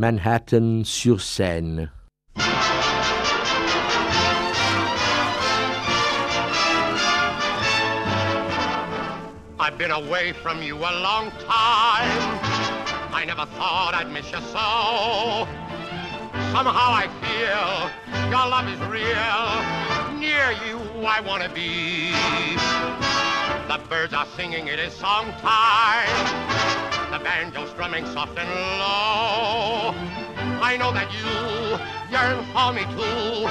Manhattan-sur-Seine. I've been away from you a long time. I never thought I'd miss you so. Somehow I feel your love is real. Near you I want to be. The birds are singing, it is song time. Banjo strumming soft and low. I know that you yearn for me too.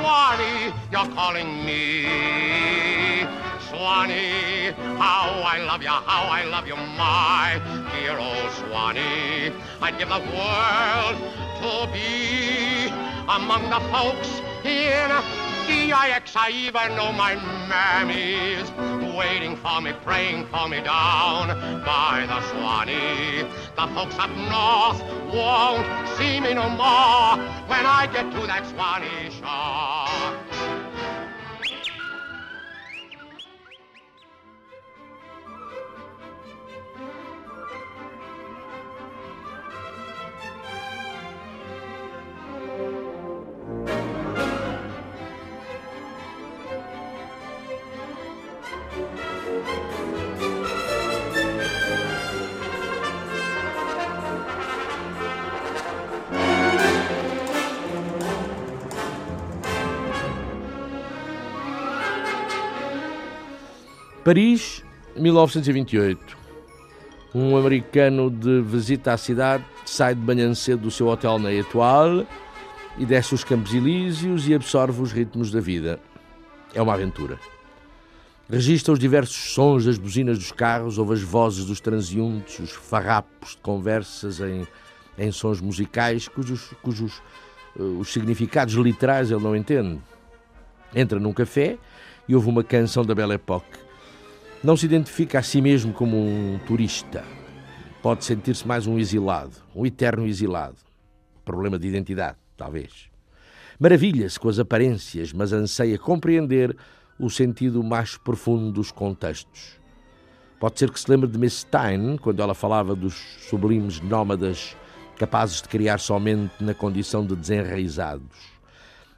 Swanee, you're calling me. Swanee, how I love you, how I love you, my dear old Swanee. I'd give the world to be among the folks in DIX. I even know my mammy's waiting for me, praying for me down by the Swanee. The folks up north won't see me no more when I get to that Swanee shore. Paris, 1928. Um americano de visita à cidade sai de manhã cedo do seu hotel na Etoile e desce os Campos Elíseos e absorve os ritmos da vida. É uma aventura. Registra os diversos sons das buzinas dos carros, ouve as vozes dos transeuntes, os farrapos de conversas em, em sons musicais cujos, cujos uh, os significados literais ele não entende. Entra num café e ouve uma canção da Belle Époque. Não se identifica a si mesmo como um turista. Pode sentir-se mais um exilado, um eterno exilado. Problema de identidade, talvez. Maravilha-se com as aparências, mas anseia compreender o sentido mais profundo dos contextos. Pode ser que se lembre de Miss Stein, quando ela falava dos sublimes nómadas capazes de criar somente na condição de desenraizados.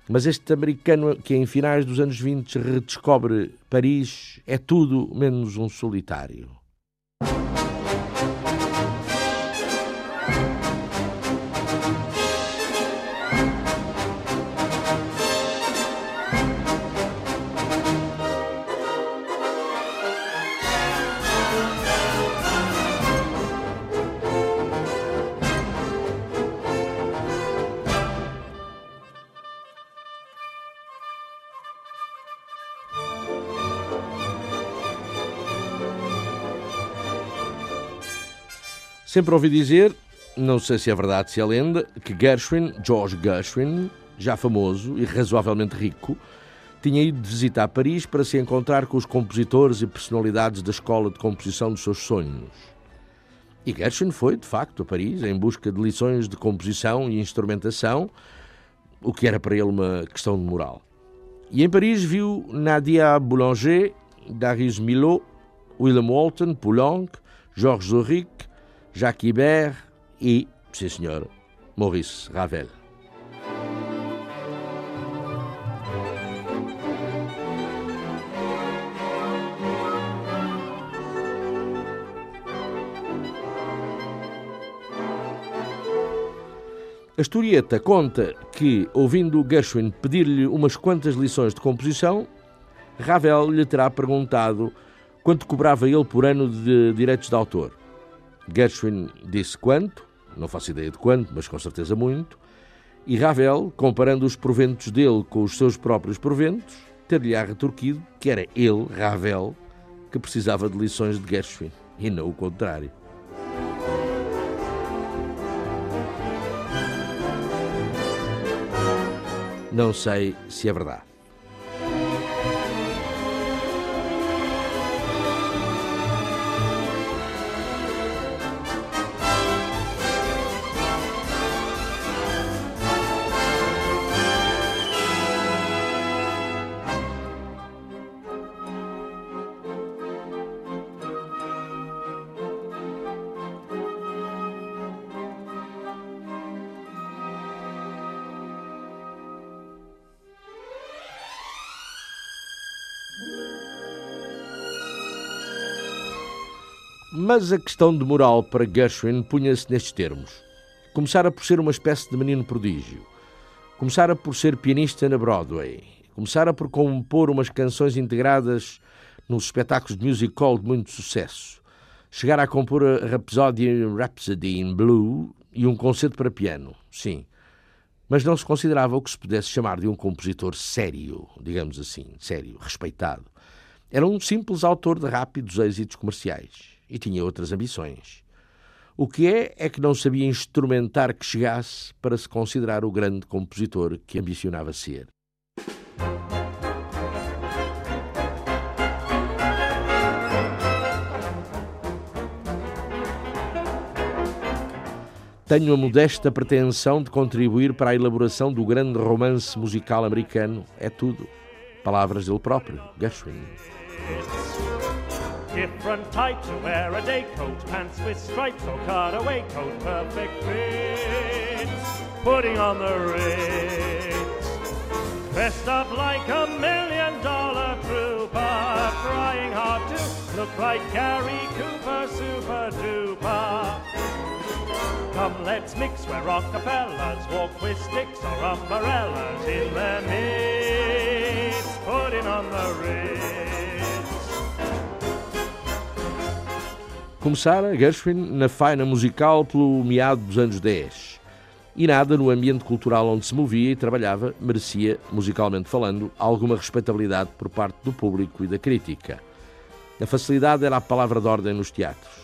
Mas este americano que em finais dos anos 20 redescobre Paris é tudo menos um solitário. Sempre ouvi dizer, não sei se é verdade, se é lenda, que Gershwin, George Gershwin, já famoso e razoavelmente rico, tinha ido visitar Paris para se encontrar com os compositores e personalidades da escola de composição dos seus sonhos. E Gershwin foi, de facto, a Paris em busca de lições de composição e instrumentação, o que era para ele uma questão de moral. E em Paris viu Nadia Boulanger, Darius Milhaud, William Walton, Poulenc, Georges Auric, Jacques Ibert e, sim senhor, Maurice Ravel. A historieta conta que, ouvindo Gershwin pedir-lhe umas quantas lições de composição, Ravel lhe terá perguntado quanto cobrava ele por ano de direitos de autor. Gershwin disse quanto, não faço ideia de quanto, mas com certeza muito, e Ravel, comparando os proventos dele com os seus próprios proventos, ter-lhe-á retorquido que era ele, Ravel, que precisava de lições de Gershwin, e não o contrário. Não sei se é verdade. Mas a questão de moral para Gershwin punha-se nestes termos. Começara por ser uma espécie de menino prodígio. Começara por ser pianista na Broadway. Começara por compor umas canções integradas nos espetáculos de music hall de muito sucesso. Chegara a compor a Rhapsody, Rhapsody in Blue e um concerto para piano, sim. Mas não se considerava o que se pudesse chamar de um compositor sério, digamos assim, sério, respeitado. Era um simples autor de rápidos êxitos comerciais e tinha outras ambições. O que é, é que não sabia instrumentar que chegasse para se considerar o grande compositor que ambicionava ser. Tenho a modesta pretensão de contribuir para a elaboração do grande romance musical americano. É tudo. Palavras dele próprio, Gershwin. Different types to wear a day coat, pants with stripes or cutaway coat, perfect fits, putting on the ritz. Dressed up like a million dollar trooper, trying hard to look like Gary Cooper, super duper. Come, let's mix where Rockefellers walk with sticks or umbrellas in their midst, putting on the ritz. Começara Gershwin na faina musical pelo meado dos anos 10. E nada no ambiente cultural onde se movia e trabalhava merecia, musicalmente falando, alguma respeitabilidade por parte do público e da crítica. A facilidade era a palavra de ordem nos teatros.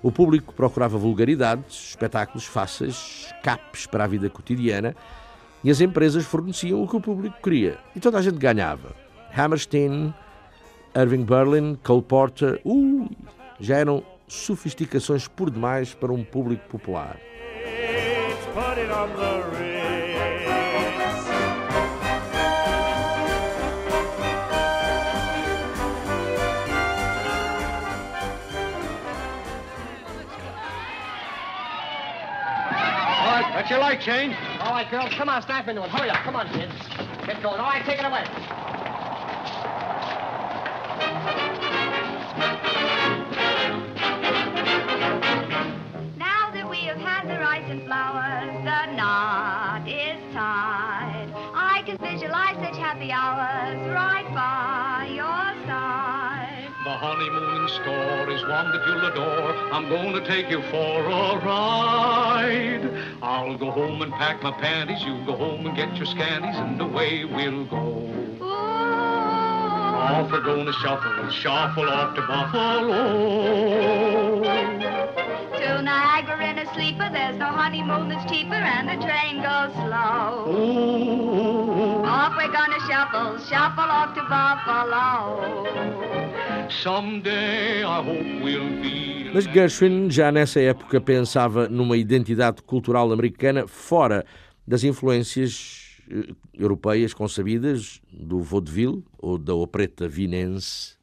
O público procurava vulgaridades, espetáculos fáceis, capes para a vida cotidiana e as empresas forneciam o que o público queria. E toda a gente ganhava. Hammerstein, Irving Berlin, Cole Porter, uh, já eram sofisticações por demais para um público popular. What's your light, Shane? All right, girls, come on, snap into it. Hurry up. Come on, kids. Get going. All right, take it away. And flowers, the knot is tied. I can visualize such happy hours right by your side. The honeymoon store is one that you'll adore. I'm going to take you for a ride. I'll go home and pack my panties. You go home and get your scanties, and away we'll go. Ooh. Off we're to shuffle, shuffle off to Buffalo to Niagara in a sleeper. There's no honeymoon that's cheaper, and the train goes slow. Ooh. Off we're gonna shuffle, shuffle off to Buffalo. Someday I hope we'll be. Mas Gershwin já nessa época pensava numa identidade cultural americana fora das influências europeias concebidas do vaudeville ou da opereta vinense.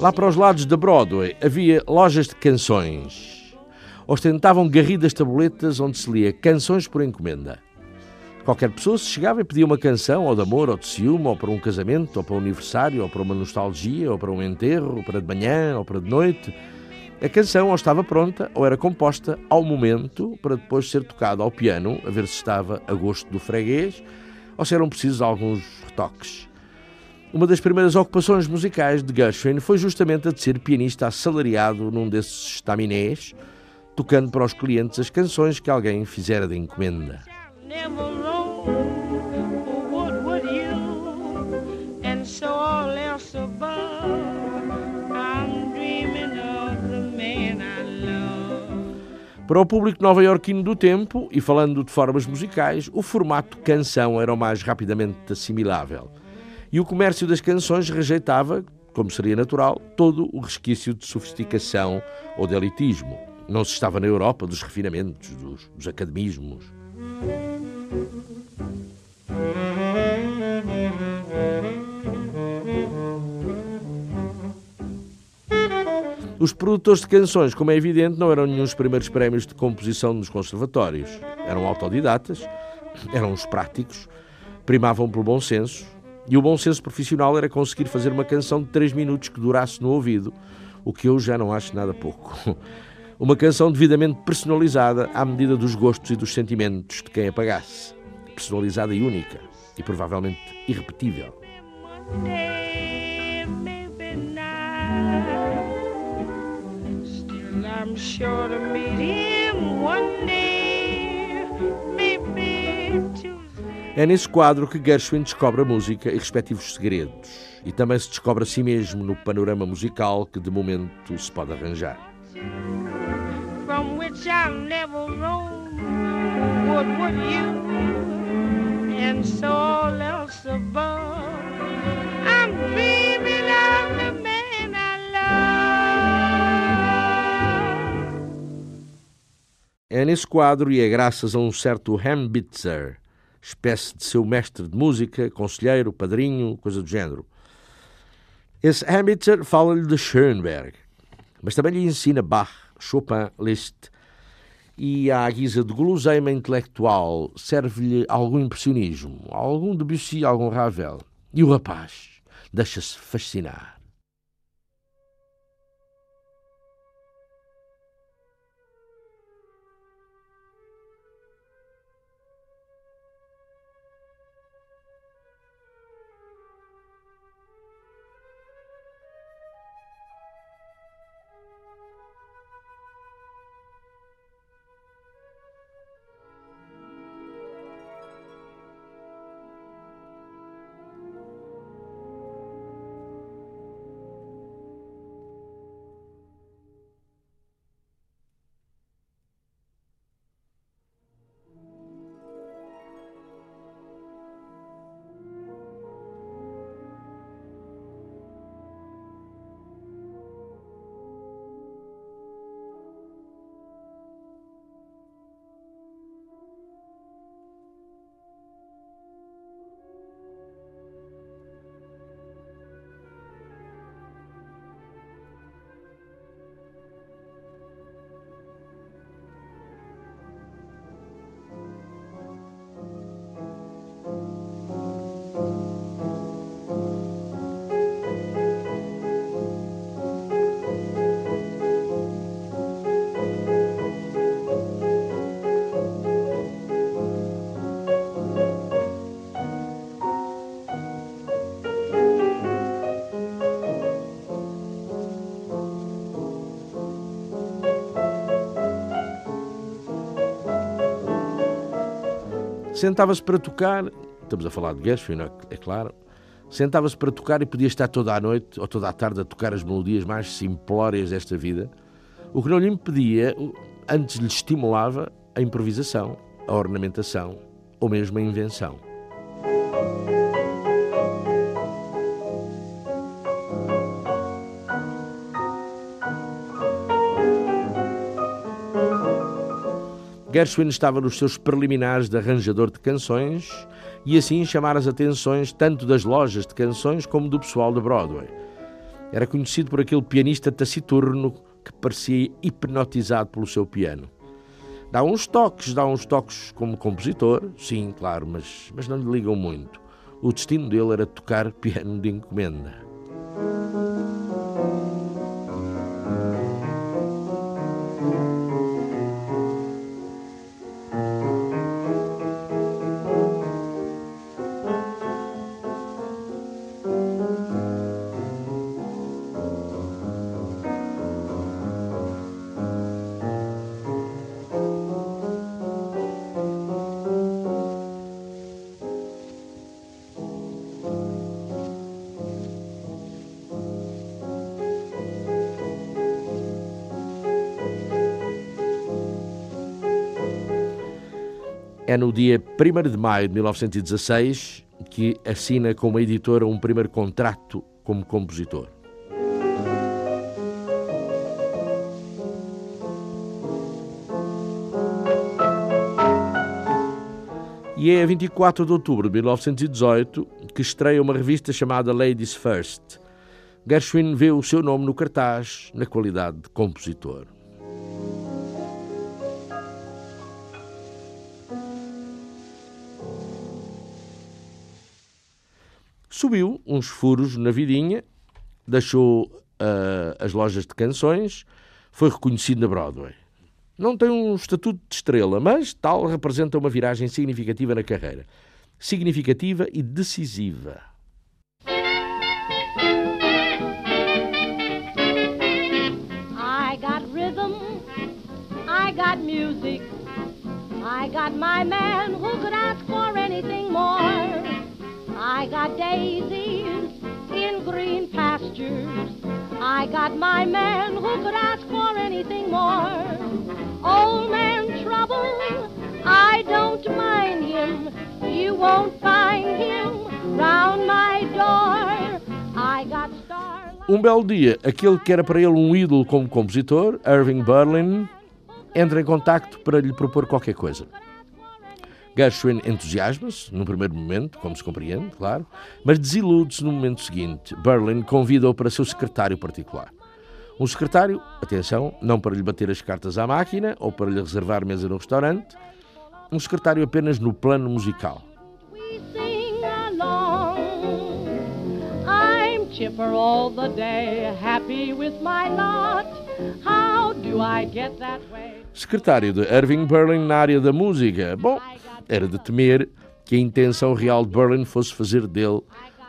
Lá para os lados da Broadway havia lojas de canções. Ostentavam garridas tabuletas onde se lia canções por encomenda. Qualquer pessoa se chegava e pedia uma canção, ou de amor, ou de ciúme, ou para um casamento, ou para um aniversário, ou para uma nostalgia, ou para um enterro, ou para de manhã, ou para de noite. A canção ou estava pronta ou era composta ao momento para depois ser tocada ao piano, a ver se estava a gosto do freguês ou se eram precisos alguns retoques. Uma das primeiras ocupações musicais de Gershwin foi justamente a de ser pianista assalariado num desses estaminés, tocando para os clientes as canções que alguém fizera de encomenda. Para o público nova-iorquino do tempo, e falando de formas musicais, o formato canção era o mais rapidamente assimilável. E o comércio das canções rejeitava, como seria natural, todo o resquício de sofisticação ou de elitismo. Não se estava na Europa dos refinamentos, dos, dos academismos. Os produtores de canções, como é evidente, não eram nenhum dos primeiros prémios de composição nos conservatórios. Eram autodidatas, eram os práticos, primavam pelo bom senso, e o bom senso profissional era conseguir fazer uma canção de 3 minutos que durasse no ouvido, o que eu já não acho nada pouco. Uma canção devidamente personalizada à medida dos gostos e dos sentimentos de quem a pagasse. Personalizada e única, e provavelmente irrepetível. I'm sure to meet him one day, maybe É nesse quadro que Gershwin descobre a música e respectivos segredos, e também se descobre a si mesmo no panorama musical que de momento se pode arranjar. From which never roam, what would you, and so all else above. I'm É nesse quadro e é graças a um certo Hambitzer espécie de seu mestre de música, conselheiro, padrinho, coisa do género. Esse Ambitzer fala-lhe de Schoenberg, mas também lhe ensina Bach, Chopin, Liszt, e à guisa de guloseima intelectual serve-lhe algum impressionismo, algum Debussy, algum Ravel. E o rapaz deixa-se fascinar. Sentava-se para tocar, estamos a falar de Gershwin, é, é claro, sentava-se para tocar e podia estar toda a noite ou toda a tarde a tocar as melodias mais simplórias desta vida, o que não lhe impedia, antes lhe estimulava a improvisação, a ornamentação ou mesmo a invenção. Gershwin estava nos seus preliminares de arranjador de canções e assim chamar as atenções tanto das lojas de canções como do pessoal de Broadway. Era conhecido por aquele pianista taciturno que parecia hipnotizado pelo seu piano. Dá uns toques, dá uns toques como compositor, sim, claro, mas, mas não lhe ligam muito. O destino dele era tocar piano de encomenda. No dia 1 de maio de 1916 que assina com uma editora um primeiro contrato como compositor. E é a 24 de outubro de 1918 que estreia uma revista chamada Ladies First. Gershwin vê o seu nome no cartaz na qualidade de compositor. Subiu uns furos na vidinha, deixou uh, as lojas de canções, foi reconhecido na Broadway. Não tem um estatuto de estrela, mas tal representa uma viragem significativa na carreira. Significativa e decisiva. I got music, I got my man who could ask for anything more. I got daisies in green pastures. I got my man who could ask for anything more. Old man trouble, I don't mind him. You won't find him round my door. I got starlight. Um belo dia, aquele que era para ele um ídolo como compositor, Irving Berlin, entra em contacto para lhe propor qualquer coisa. Gershwin entusiasma-se, num primeiro momento, como se compreende, claro, mas desilude-se no momento seguinte. Berlin convida-o para seu secretário particular. Um secretário, atenção, não para lhe bater as cartas à máquina ou para lhe reservar mesa no restaurante, um secretário apenas no plano musical. Along. I'm chipper all the day, happy with my lot. How do I get that way? Secretário de Irving Berlin na área da música. Bom, era de temer que a intenção real de Berlin fosse fazer dele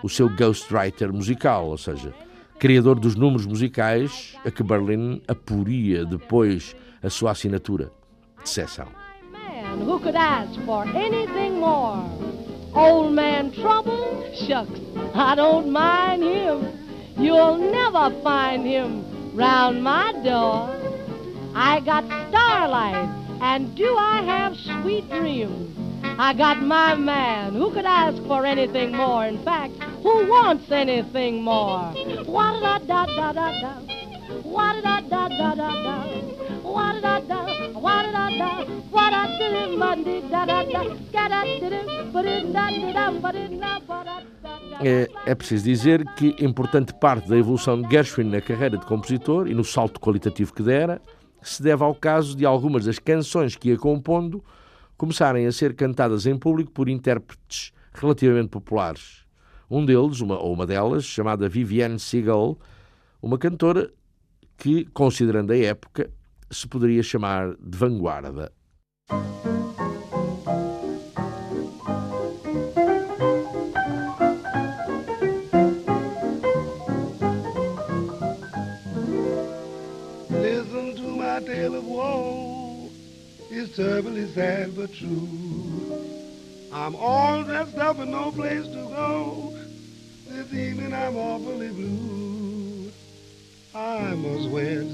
o seu ghostwriter musical, ou seja, criador dos números musicais a que Berlin apuria depois a sua assinatura de sessão. Man who could ask for anything more. Old man trouble, shucks, I don't mind him. You'll never find him round my door. I got starlight, and do I have sweet dreams? I got my man who could ask for anything more. In fact, who wants anything more? What da da da da da. É, é preciso dizer que importante parte da evolução de Gershwin na carreira de compositor e no salto qualitativo que dera se deve ao caso de algumas das canções que ia compondo começarem a ser cantadas em público por intérpretes relativamente populares. Um deles, uma, ou uma delas, chamada Vivienne Segal, uma cantora que, considerando a época, se poderia chamar de vanguarda. Listen to my tale of woe. It's terribly sad but true. I'm all dressed up and no place to go. This evening I'm awfully blue.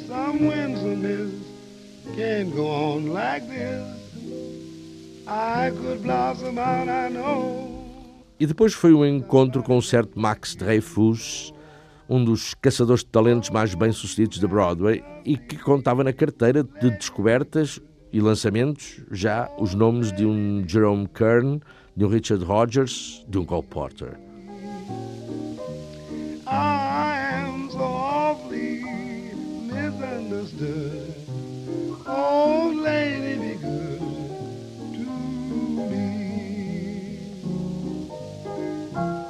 Some winsomeness. Can't go on like this. I could blossom out, I know. E depois foi um encontro com o certo Max Dreyfus, um dos caçadores de talentos mais bem-sucedidos da Broadway e que contava na carteira de descobertas e lançamentos já os nomes de um Jerome Kern, de um Richard Rogers, de um Cole Porter. understood. Oh, lady, be good to me.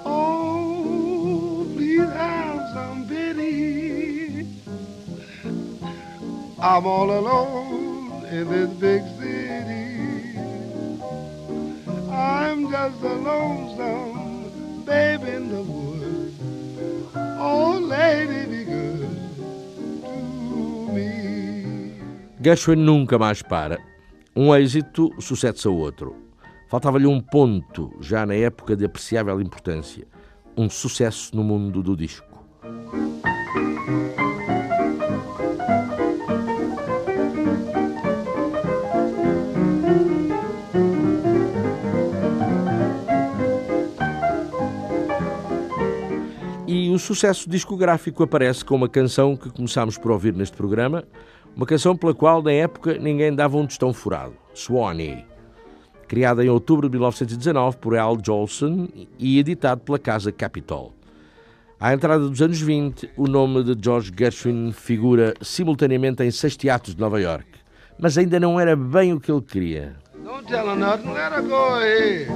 Oh, please have some pity. I'm all alone in this big city. I'm just a lonesome babe in the woods. Oh, lady, be good. Gershwin nunca mais para. Um êxito sucede-se a outro. Faltava-lhe um ponto, já na época de apreciável importância. Um sucesso no mundo do disco. E o sucesso discográfico aparece com uma canção que começámos por ouvir neste programa, uma canção pela qual, na época, ninguém dava um tostão furado, Swanee. Criada em outubro de 1919 por Al Jolson e editado pela Casa Capitol. À entrada dos anos 20, o nome de George Gershwin figura simultaneamente em seis teatros de Nova York, mas ainda não era bem o que ele queria. Don't tell her nothing, let her go ahead.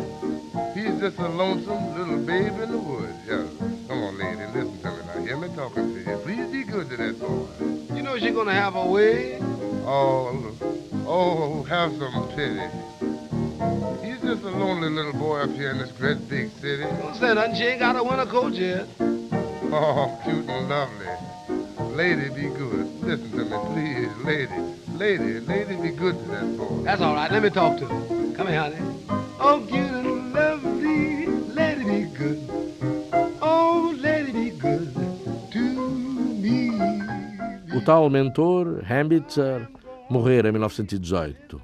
He's just a lonesome little babe in the woods. Yeah. Come on, lady, listen to me now. Hear me talking to you. Please be good to that boy. Know she's gonna have a way. Oh, oh, have some pity. He's just a lonely little boy up here in this great big city. Don't say nothing, she ain't got a winter coat yet. Oh, cute and lovely. Lady, be good. Listen to me, please. Lady, lady, lady, be good to that boy. That's all right, let me talk to her. Come here, honey. Oh, cute tal mentor, Hambitzer, morrera em 1918.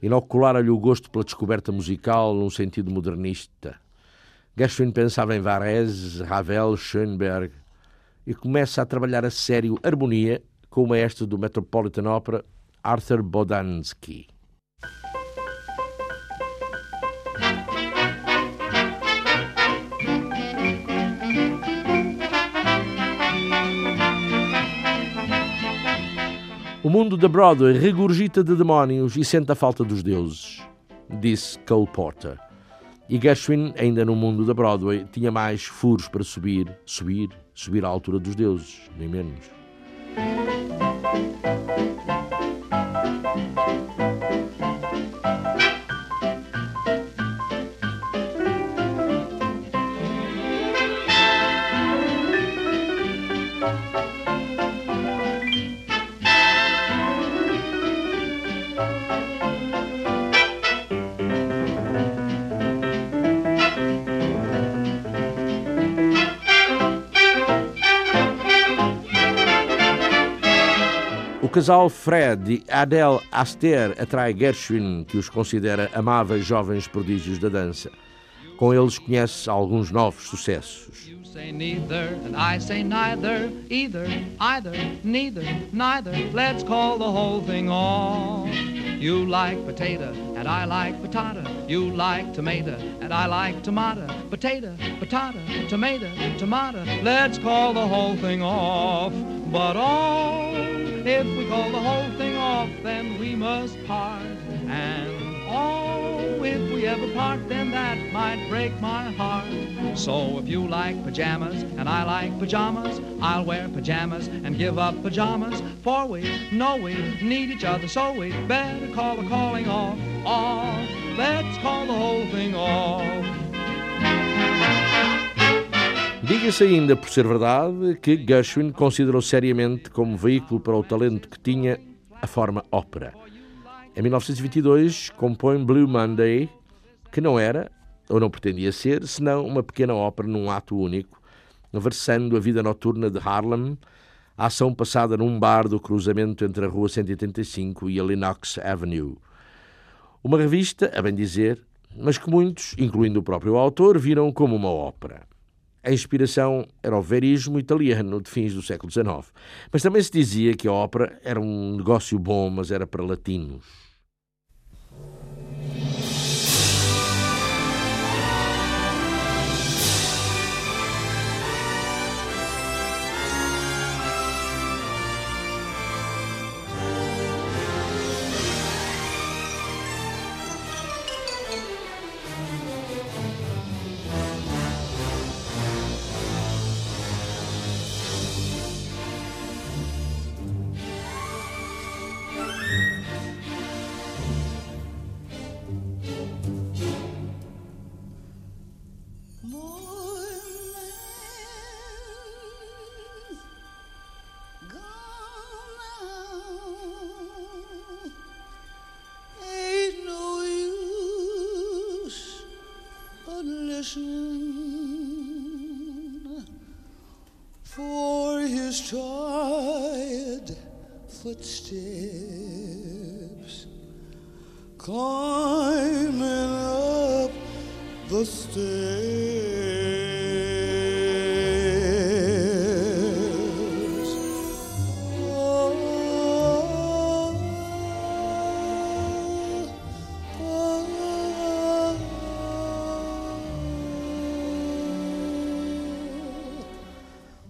Inoculara-lhe o gosto pela descoberta musical num sentido modernista. Gershwin pensava em Varese, Ravel, Schoenberg e começa a trabalhar a sério harmonia com o maestro do Metropolitan Opera, Arthur Bodansky. O mundo da Broadway regurgita de demónios e sente a falta dos deuses, disse Cole Porter. E Gershwin, ainda no mundo da Broadway, tinha mais furos para subir, subir, subir à altura dos deuses, nem menos. O casal Fred e Adele Astaire atrai Gershwin, que os considera amáveis jovens prodígios da dança. Com eles conhece alguns novos sucessos. Say neither, and I say neither, either, either, neither, neither. Let's call the whole thing off. You like potato, and I like patata. You like tomato, and I like tomato. Potato, patata, tomato, tomato. Let's call the whole thing off. But oh, if we call the whole thing off, then we must part. And oh, if we ever part, then that might break my heart. So if you like pajamas and I like pajamas, I'll wear pajamas and give up pajamas. For we know we need each other, so we better call the calling off, off. Let's call the whole thing off. Diga-se ainda, por ser verdade, que Gershwin considerou seriamente como veículo para o talento que tinha a forma ópera. Em 1922, compõe Blue Monday, que não era, ou não pretendia ser, senão uma pequena ópera num ato único, versando a vida noturna de Harlem, a ação passada num bar do cruzamento entre a Rua 185 e a Lenox Avenue. Uma revista, a bem dizer, mas que muitos, incluindo o próprio autor, viram como uma ópera. A inspiração era o verismo italiano de fins do século XIX. Mas também se dizia que a ópera era um negócio bom, mas era para latinos. Footsteps climbing up the stairs.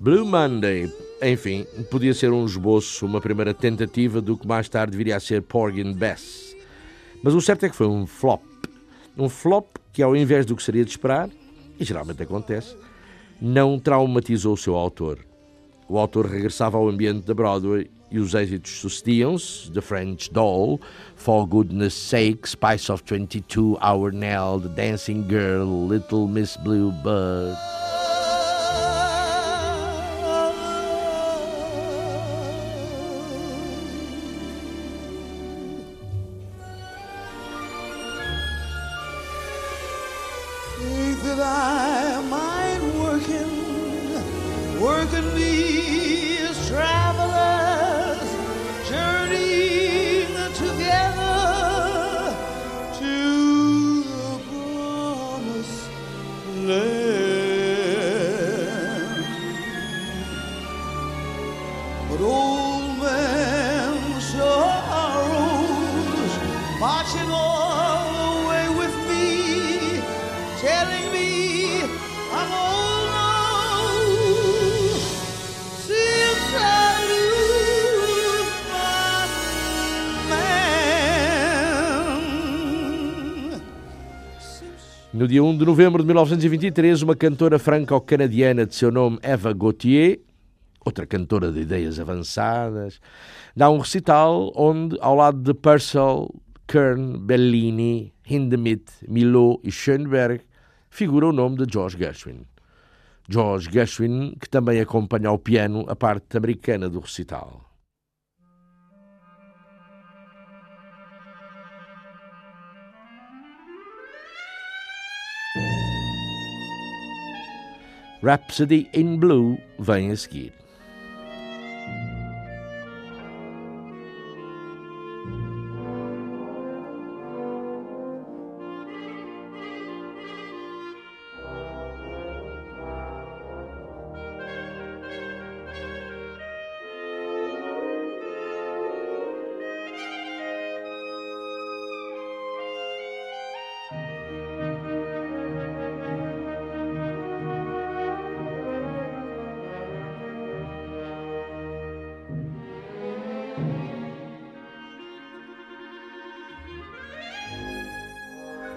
Blue Monday, enfim, podia ser um esboço, uma primeira tentativa do que mais tarde viria a ser Porgy and Bess. Mas o certo é que foi um flop. Um flop que, ao invés do que seria de esperar, e geralmente acontece, não traumatizou o seu autor. O autor regressava ao ambiente da Broadway e os êxitos sucediam-se: The French Doll, For Goodness Sake, Spice of 22, Our Nell, The Dancing Girl, Little Miss Bluebird. 1 de novembro de 1923, uma cantora franco-canadiana de seu nome Eva Gauthier, outra cantora de ideias avançadas, dá um recital onde, ao lado de Purcell, Kern, Bellini, Hindemith, Milot e Schoenberg, figura o nome de George Gershwin. George Gershwin, que também acompanha ao piano a parte americana do recital. Rhapsody in Blue vem a seguir.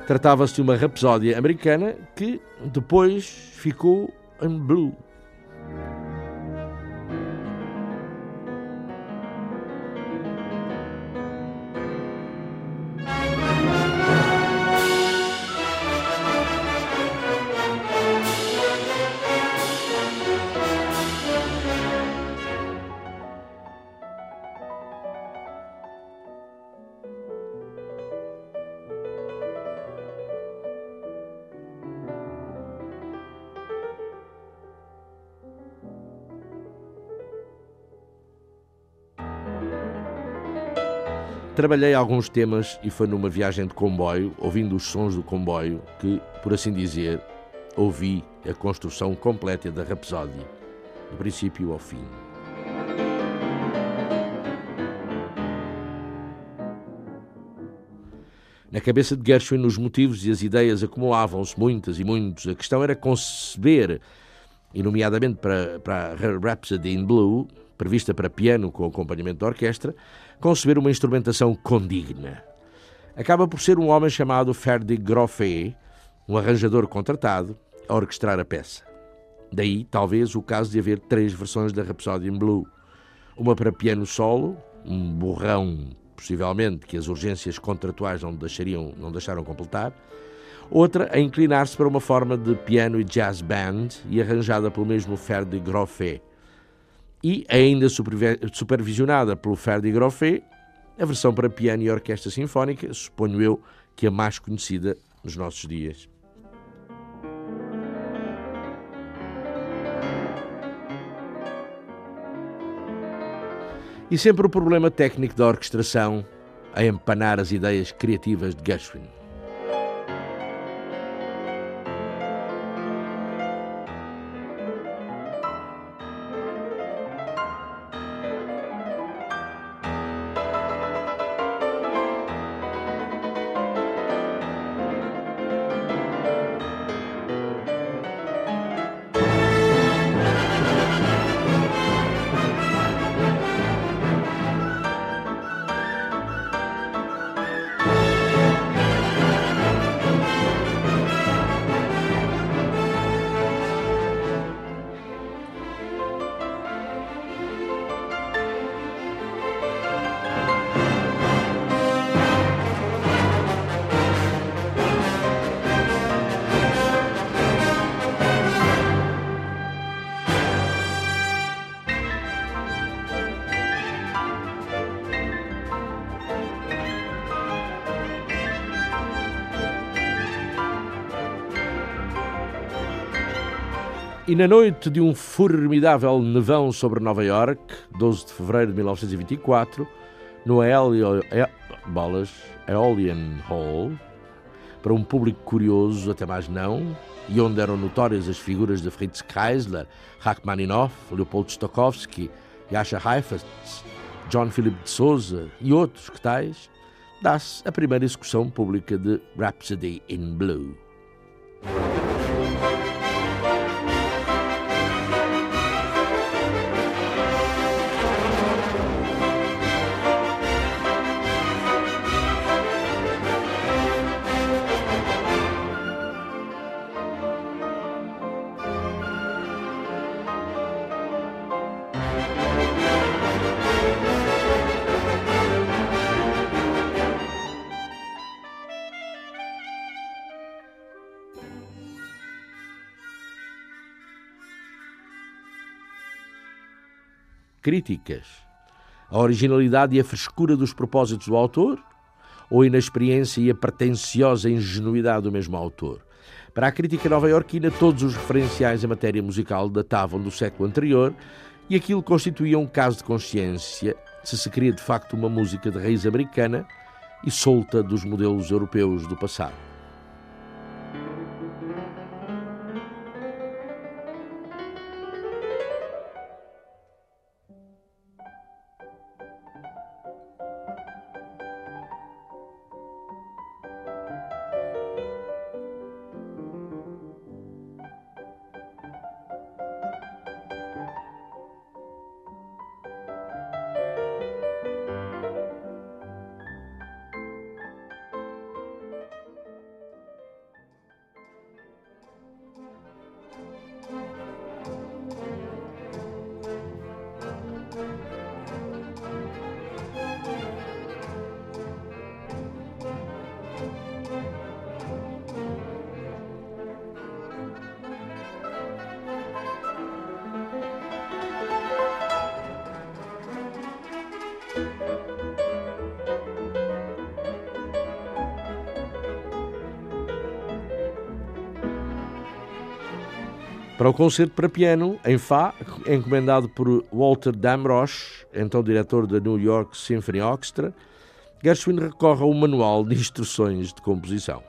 Tratava-se de uma rapsódia americana que depois ficou em blue. Trabalhei alguns temas e foi numa viagem de comboio, ouvindo os sons do comboio, que, por assim dizer, ouvi a construção completa da Rapsódia, do princípio ao fim. Na cabeça de Gershwin, os motivos e as ideias acumulavam-se muitas e muitos. A questão era conceber, e nomeadamente para, para a Rhapsody in Blue, prevista para piano com acompanhamento de orquestra, conceber uma instrumentação condigna. Acaba por ser um homem chamado Ferdi Groffet, um arranjador contratado, a orquestrar a peça. Daí, talvez, o caso de haver três versões da Rhapsody in Blue. Uma para piano solo, um borrão, possivelmente, que as urgências contratuais não, deixariam, não deixaram completar. Outra a inclinar-se para uma forma de piano e jazz band e arranjada pelo mesmo Ferdi Groffet e ainda supervisionada pelo Ferdi Groffet, a versão para piano e orquestra sinfónica, suponho eu que a mais conhecida nos nossos dias. E sempre o problema técnico da orquestração a empanar as ideias criativas de Gershwin. Na noite de um formidável nevão sobre Nova York, 12 de fevereiro de 1924, no Aeolian Hall, para um público curioso, até mais não, e onde eram notórias as figuras de Fritz Kreisler, Rachmaninoff, Leopold Stokowski, Jascha Heifetz, John Philip de Souza e outros que tais, dá-se a primeira execução pública de Rhapsody in Blue. Críticas? A originalidade e a frescura dos propósitos do autor? Ou a inexperiência e a pretensiosa ingenuidade do mesmo autor? Para a crítica nova-iorquina, todos os referenciais em matéria musical datavam do século anterior e aquilo constituía um caso de consciência se se queria de facto uma música de raiz americana e solta dos modelos europeus do passado. Para o concerto para piano em Fá, encomendado por Walter Damrosch, então diretor da New York Symphony Orchestra, Gershwin recorre ao manual de instruções de composição.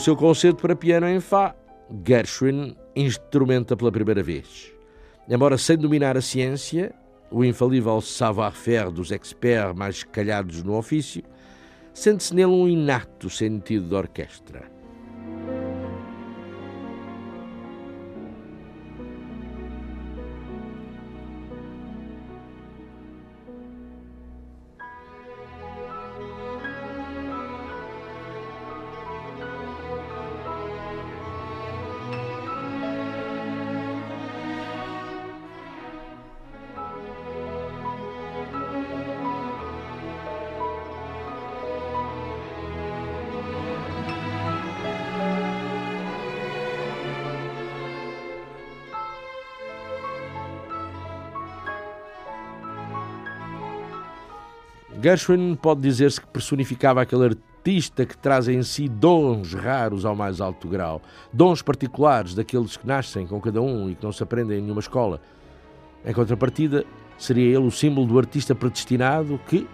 Seu concerto para piano em Fá, Gershwin instrumenta pela primeira vez. Embora sem dominar a ciência, o infalível savoir-faire dos experts mais calhados no ofício, sente-se nele um inato sentido de orquestra. Gershwin pode dizer-se que personificava aquele artista que traz em si dons raros ao mais alto grau, dons particulares daqueles que nascem com cada um e que não se aprendem em nenhuma escola. Em contrapartida, seria ele o símbolo do artista predestinado que,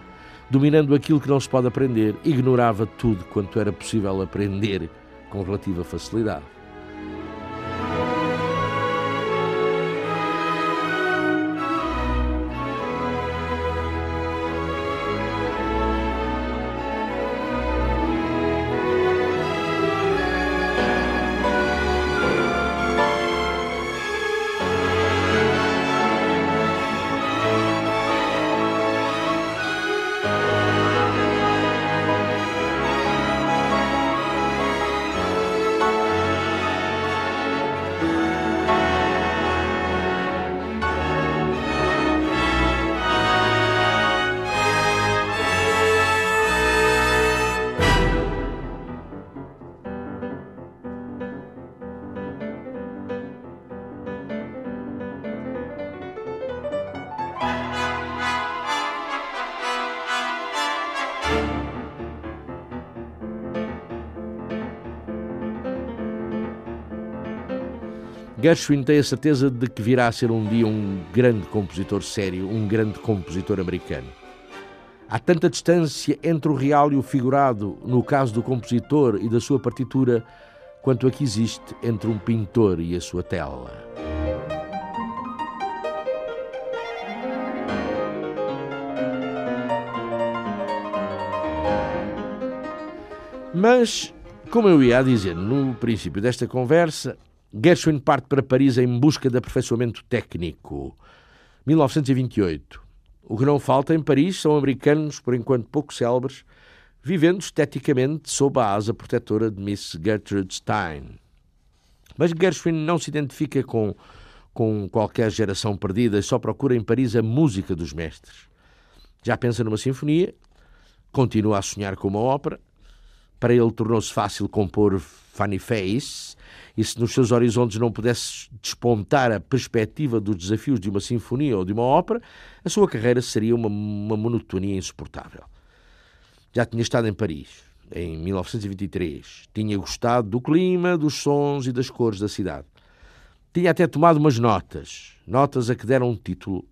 dominando aquilo que não se pode aprender, ignorava tudo quanto era possível aprender com relativa facilidade. Gershwin tem a certeza de que virá a ser um dia um grande compositor sério, um grande compositor americano. Há tanta distância entre o real e o figurado, no caso do compositor e da sua partitura, quanto aqui existe entre um pintor e a sua tela. Mas, como eu ia a dizer no princípio desta conversa, Gershwin parte para Paris em busca de aperfeiçoamento técnico. 1928. O que não falta em Paris são americanos, por enquanto pouco célebres, vivendo esteticamente sob a asa protetora de Miss Gertrude Stein. Mas Gershwin não se identifica com, com qualquer geração perdida e só procura em Paris a música dos mestres. Já pensa numa sinfonia, continua a sonhar com uma ópera. Para ele tornou-se fácil compor Funny Face e se nos seus horizontes não pudesse despontar a perspectiva dos desafios de uma sinfonia ou de uma ópera, a sua carreira seria uma, uma monotonia insuportável. Já tinha estado em Paris, em 1923. Tinha gostado do clima, dos sons e das cores da cidade. Tinha até tomado umas notas, notas a que deram um título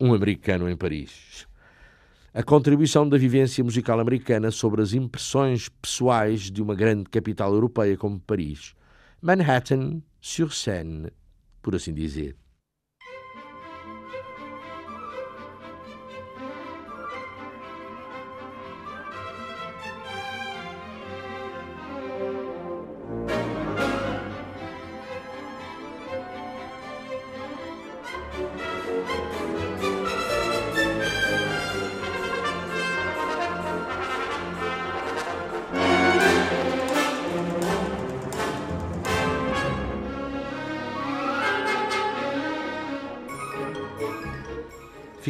Um Americano em Paris. A contribuição da vivência musical americana sobre as impressões pessoais de uma grande capital europeia como Paris Manhattan sur Seine, por assim dizer.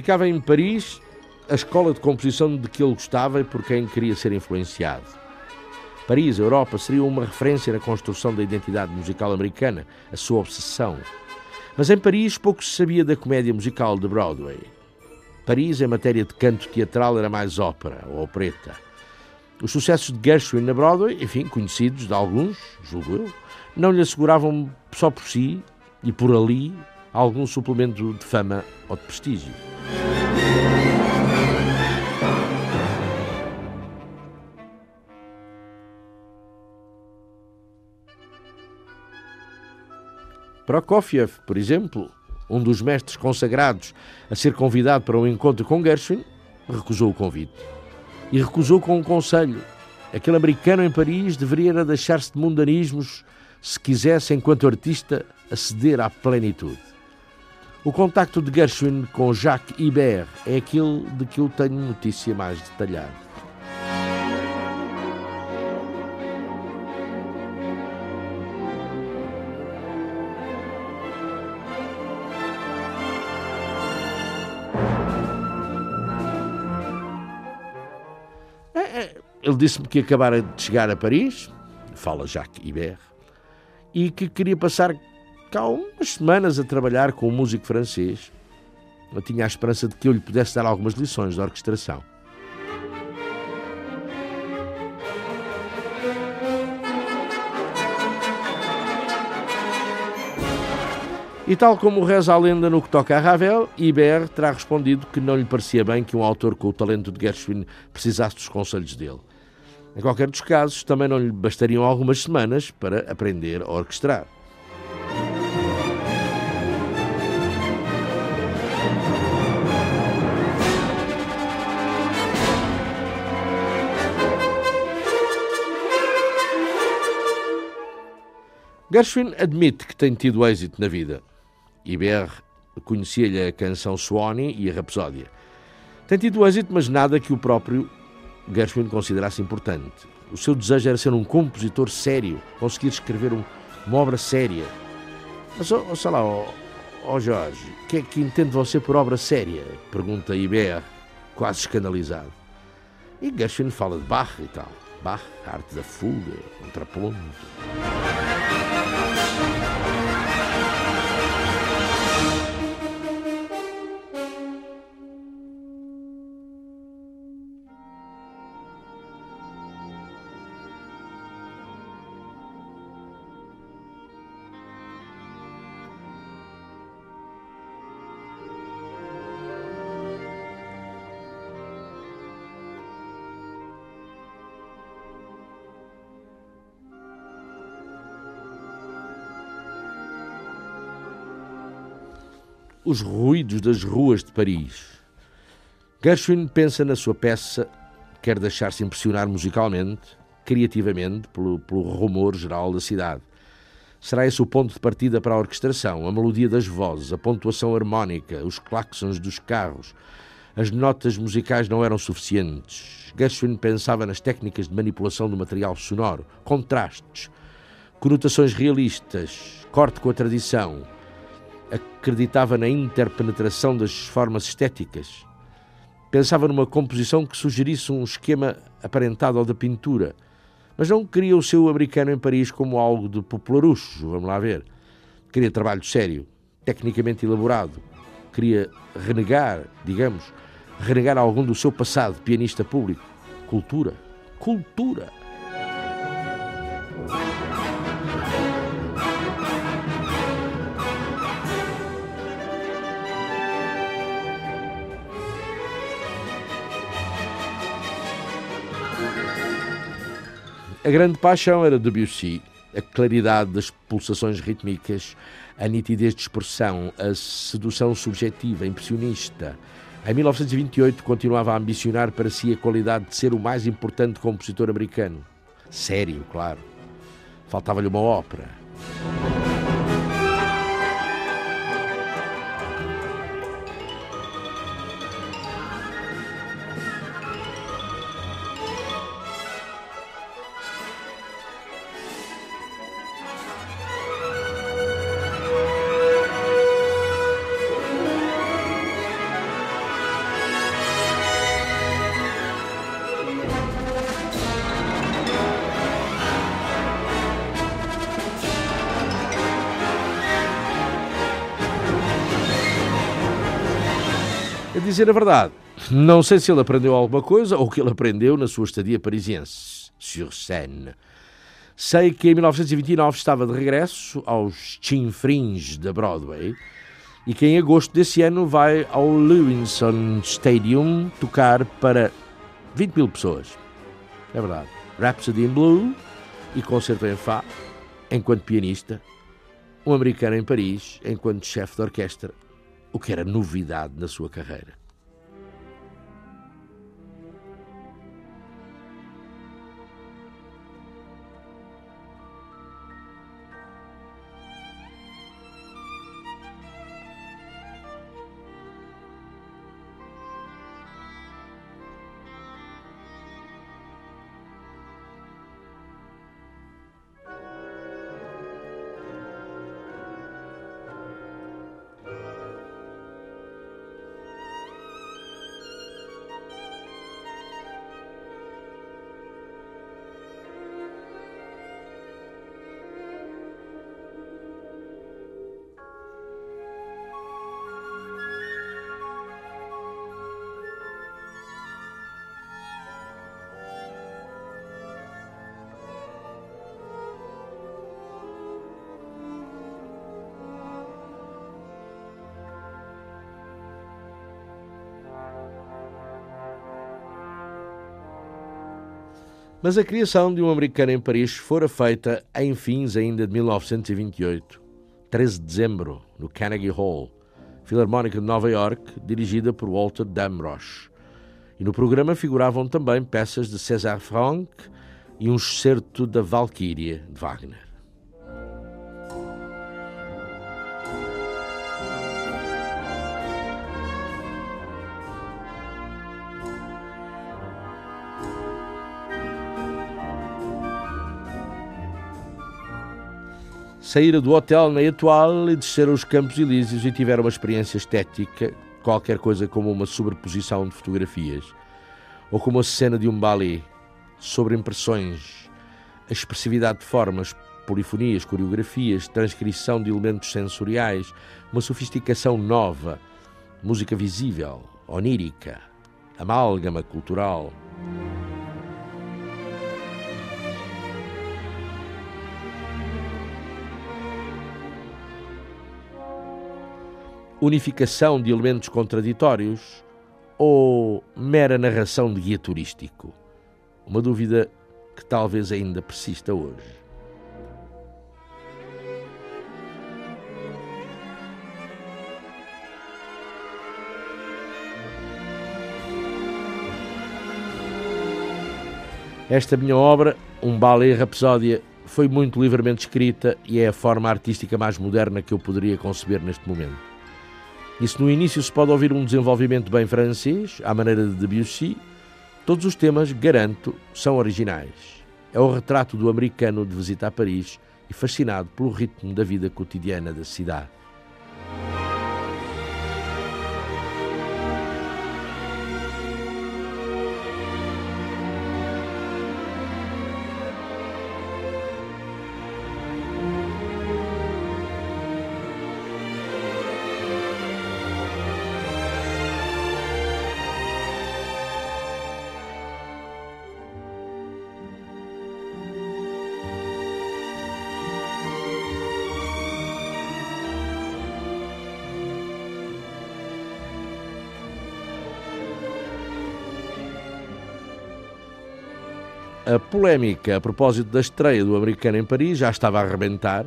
Ficava em Paris a escola de composição de que ele gostava e por quem queria ser influenciado. Paris, Europa, seria uma referência na construção da identidade musical americana, a sua obsessão. Mas em Paris pouco se sabia da comédia musical de Broadway. Paris, em matéria de canto teatral, era mais ópera ou opereta. Os sucessos de Gershwin na Broadway, enfim, conhecidos de alguns, julgo eu, não lhe asseguravam só por si e por ali algum suplemento de fama ou de prestígio. Prokofiev, por exemplo, um dos mestres consagrados a ser convidado para um encontro com Gershwin, recusou o convite. E recusou com um conselho. Aquele americano em Paris deveria deixar-se de mundanismos se quisesse, enquanto artista, aceder à plenitude. O contacto de Gershwin com Jacques Ibert é aquele de que eu tenho notícia mais detalhada. Ele disse-me que acabara de chegar a Paris, fala Jacques Ibert, e que queria passar que umas semanas a trabalhar com um músico francês, eu tinha a esperança de que eu lhe pudesse dar algumas lições de orquestração. E tal como reza a lenda no que toca a Ravel, Iber terá respondido que não lhe parecia bem que um autor com o talento de Gershwin precisasse dos conselhos dele. Em qualquer dos casos, também não lhe bastariam algumas semanas para aprender a orquestrar. Gershwin admite que tem tido êxito na vida. Ibert conhecia-lhe a canção Swanee e a Rapsódia. Tem tido êxito, mas nada que o próprio Gershwin considerasse importante. O seu desejo era ser um compositor sério, conseguir escrever um, uma obra séria. Mas, oh, sei lá, oh, oh Jorge, o que é que entende você por obra séria? Pergunta Ibert, quase escandalizado. E Gershwin fala de Bach e tal. Bach, arte da fuga, contraponto. Os ruídos das ruas de Paris. Gershwin pensa na sua peça, quer deixar-se impressionar musicalmente, criativamente, pelo, pelo rumor geral da cidade. Será esse o ponto de partida para a orquestração, a melodia das vozes, a pontuação harmónica, os claxons dos carros. As notas musicais não eram suficientes. Gershwin pensava nas técnicas de manipulação do material sonoro, contrastes, conotações realistas, corte com a tradição, acreditava na interpenetração das formas estéticas. Pensava numa composição que sugerisse um esquema aparentado ao da pintura, mas não queria o seu americano em Paris como algo de popularucho, vamos lá ver. Queria trabalho sério, tecnicamente elaborado. Queria renegar, digamos, renegar algum do seu passado pianista público. Cultura. Cultura. A grande paixão era Debussy, a claridade das pulsações rítmicas, a nitidez de expressão, a sedução subjetiva, impressionista. Em 1928 continuava a ambicionar para si a qualidade de ser o mais importante compositor americano. Sério, claro. Faltava-lhe uma ópera. Dizer a verdade, não sei se ele aprendeu alguma coisa ou o que ele aprendeu na sua estadia parisiense, sur scène. Sei que em 1929 estava de regresso aos chinfrins da Broadway e que em agosto desse ano vai ao Lewinson Stadium tocar para 20 mil pessoas. É verdade. Rhapsody in Blue e concerto em Fá, enquanto pianista, um americano em Paris, enquanto chefe de orquestra, o que era novidade na sua carreira. Mas a criação de um americano em Paris fora feita em fins ainda de 1928, 13 de dezembro, no Carnegie Hall, Filarmónica de Nova York, dirigida por Walter Damrosch. E no programa figuravam também peças de César Franck e um excerto da Valkyrie de Wagner. Saíram do hotel na Etoile e desceram os Campos Elíseos e tiveram uma experiência estética, qualquer coisa como uma sobreposição de fotografias, ou como a cena de um ballet, sobre impressões, a expressividade de formas, polifonias, coreografias, transcrição de elementos sensoriais, uma sofisticação nova, música visível, onírica, amálgama cultural. Unificação de elementos contraditórios ou mera narração de guia turístico? Uma dúvida que talvez ainda persista hoje. Esta minha obra, um ballet rapsódia, foi muito livremente escrita e é a forma artística mais moderna que eu poderia conceber neste momento. E se no início se pode ouvir um desenvolvimento bem francês, à maneira de Debussy, todos os temas, garanto, são originais. É o retrato do americano de visita a Paris e fascinado pelo ritmo da vida cotidiana da cidade. A polémica a propósito da estreia do americano em Paris já estava a arrebentar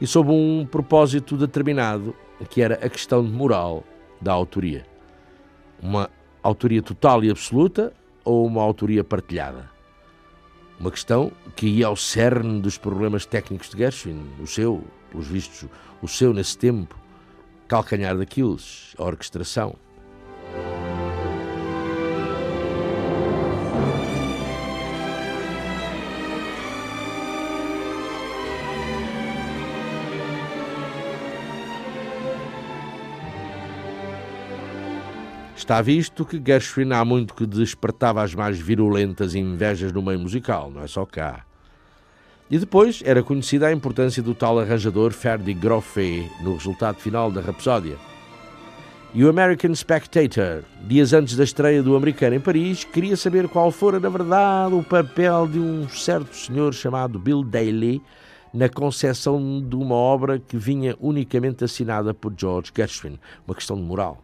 e sob um propósito determinado, que era a questão moral da autoria. Uma autoria total e absoluta ou uma autoria partilhada? Uma questão que ia ao cerne dos problemas técnicos de Gershwin, o seu, pelos vistos, o seu nesse tempo, calcanhar daqueles, a orquestração. Está visto que Gershwin há muito que despertava as mais virulentas invejas no meio musical, não é só cá. E depois era conhecida a importância do tal arranjador Ferdi Groffet no resultado final da Rapsódia. E o American Spectator, dias antes da estreia do americano em Paris, queria saber qual fora, na verdade, o papel de um certo senhor chamado Bill Daly na concepção de uma obra que vinha unicamente assinada por George Gershwin, uma questão de moral.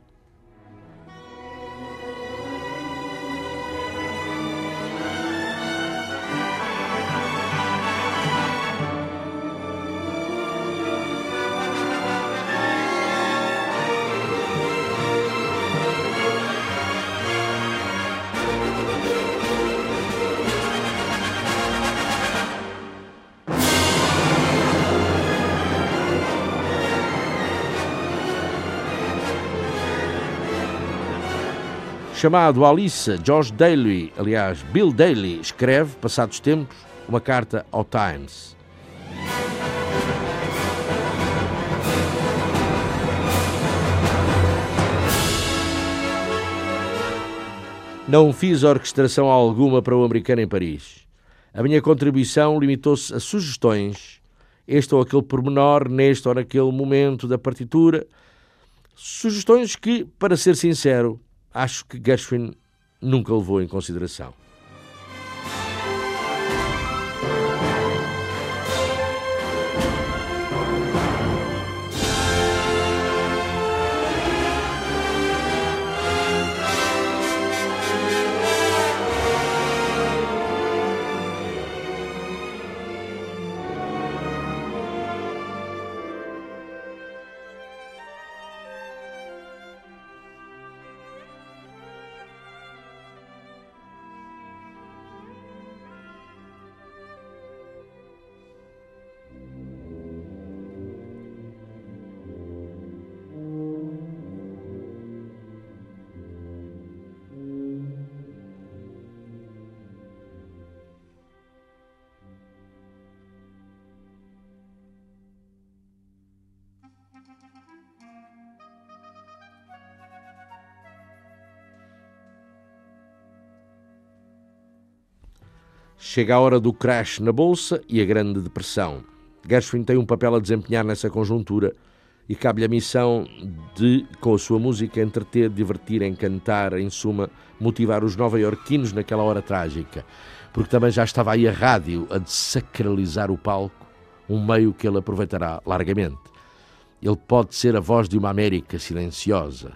Chamado Alice George Daly, aliás, Bill Daly, escreve, passados tempos, uma carta ao Times. Não fiz orquestração alguma para o americano em Paris. A minha contribuição limitou-se a sugestões, este ou aquele pormenor, neste ou naquele momento da partitura. Sugestões que, para ser sincero, acho que Gershwin nunca levou em consideração. Chega a hora do crash na Bolsa e a Grande Depressão. Gershwin tem um papel a desempenhar nessa conjuntura e cabe-lhe a missão de, com a sua música, entreter, divertir, encantar, em suma, motivar os nova-iorquinos naquela hora trágica. Porque também já estava aí a rádio a desacralizar o palco, um meio que ele aproveitará largamente. Ele pode ser a voz de uma América silenciosa,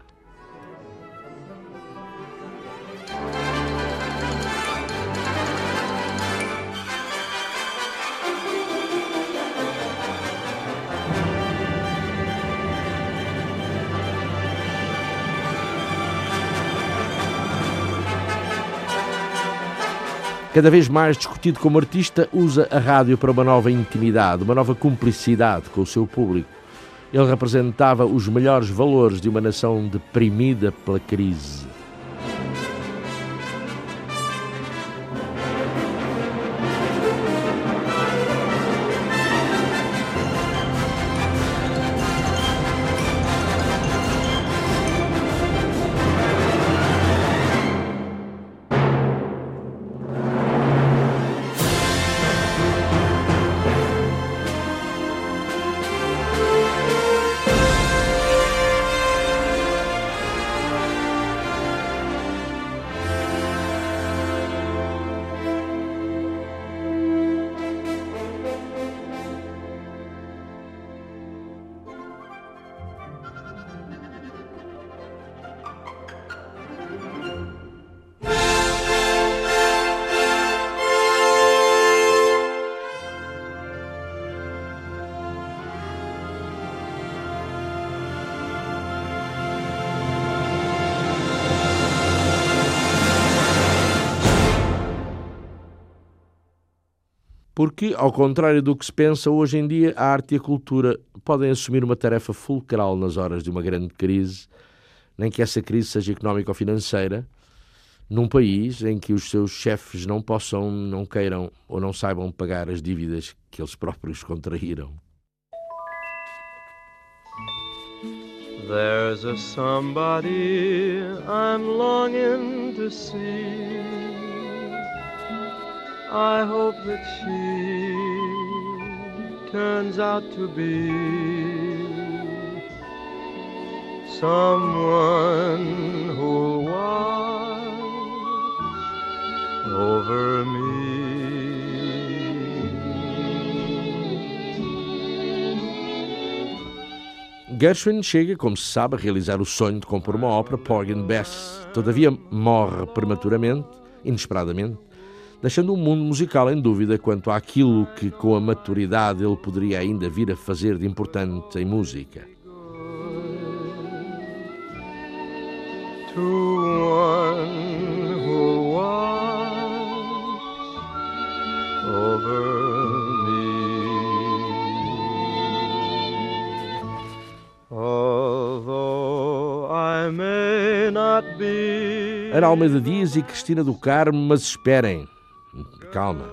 Cada vez mais discutido como artista, usa a rádio para uma nova intimidade, uma nova cumplicidade com o seu público. Ele representava os melhores valores de uma nação deprimida pela crise. Porque, ao contrário do que se pensa hoje em dia, a arte e a cultura podem assumir uma tarefa fulcral nas horas de uma grande crise, nem que essa crise seja económica ou financeira, num país em que os seus chefes não possam, não queiram ou não saibam pagar as dívidas que eles próprios contraíram. There's a somebody I'm longing to see. I hope that she turns out to be someone watch over me. Gershwin chega, como se sabe, a realizar o sonho de compor uma ópera Porgy and Bess. Todavia morre prematuramente, inesperadamente, deixando o mundo musical em dúvida quanto àquilo que, com a maturidade, ele poderia ainda vir a fazer de importante em música. Ana Almeida Dias e Cristina do Carmo, mas esperem, Calma,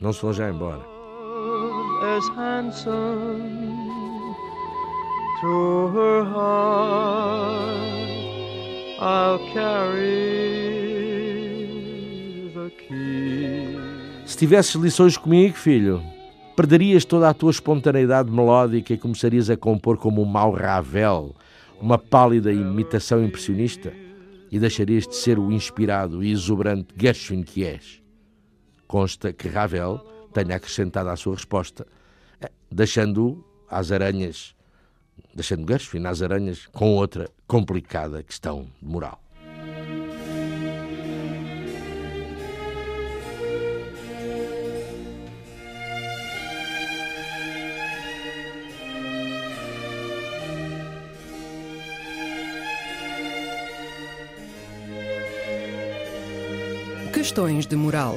não se vão já embora. Se tivesses lições comigo, filho, perderias toda a tua espontaneidade melódica e começarias a compor como um mau Ravel, uma pálida imitação impressionista, e deixarias de ser o inspirado e exuberante Gershwin que és. Consta que Ravel tenha acrescentado à sua resposta, eh, deixando às aranhas, deixando Gershwin às aranhas com outra complicada questão de moral. Questões de moral.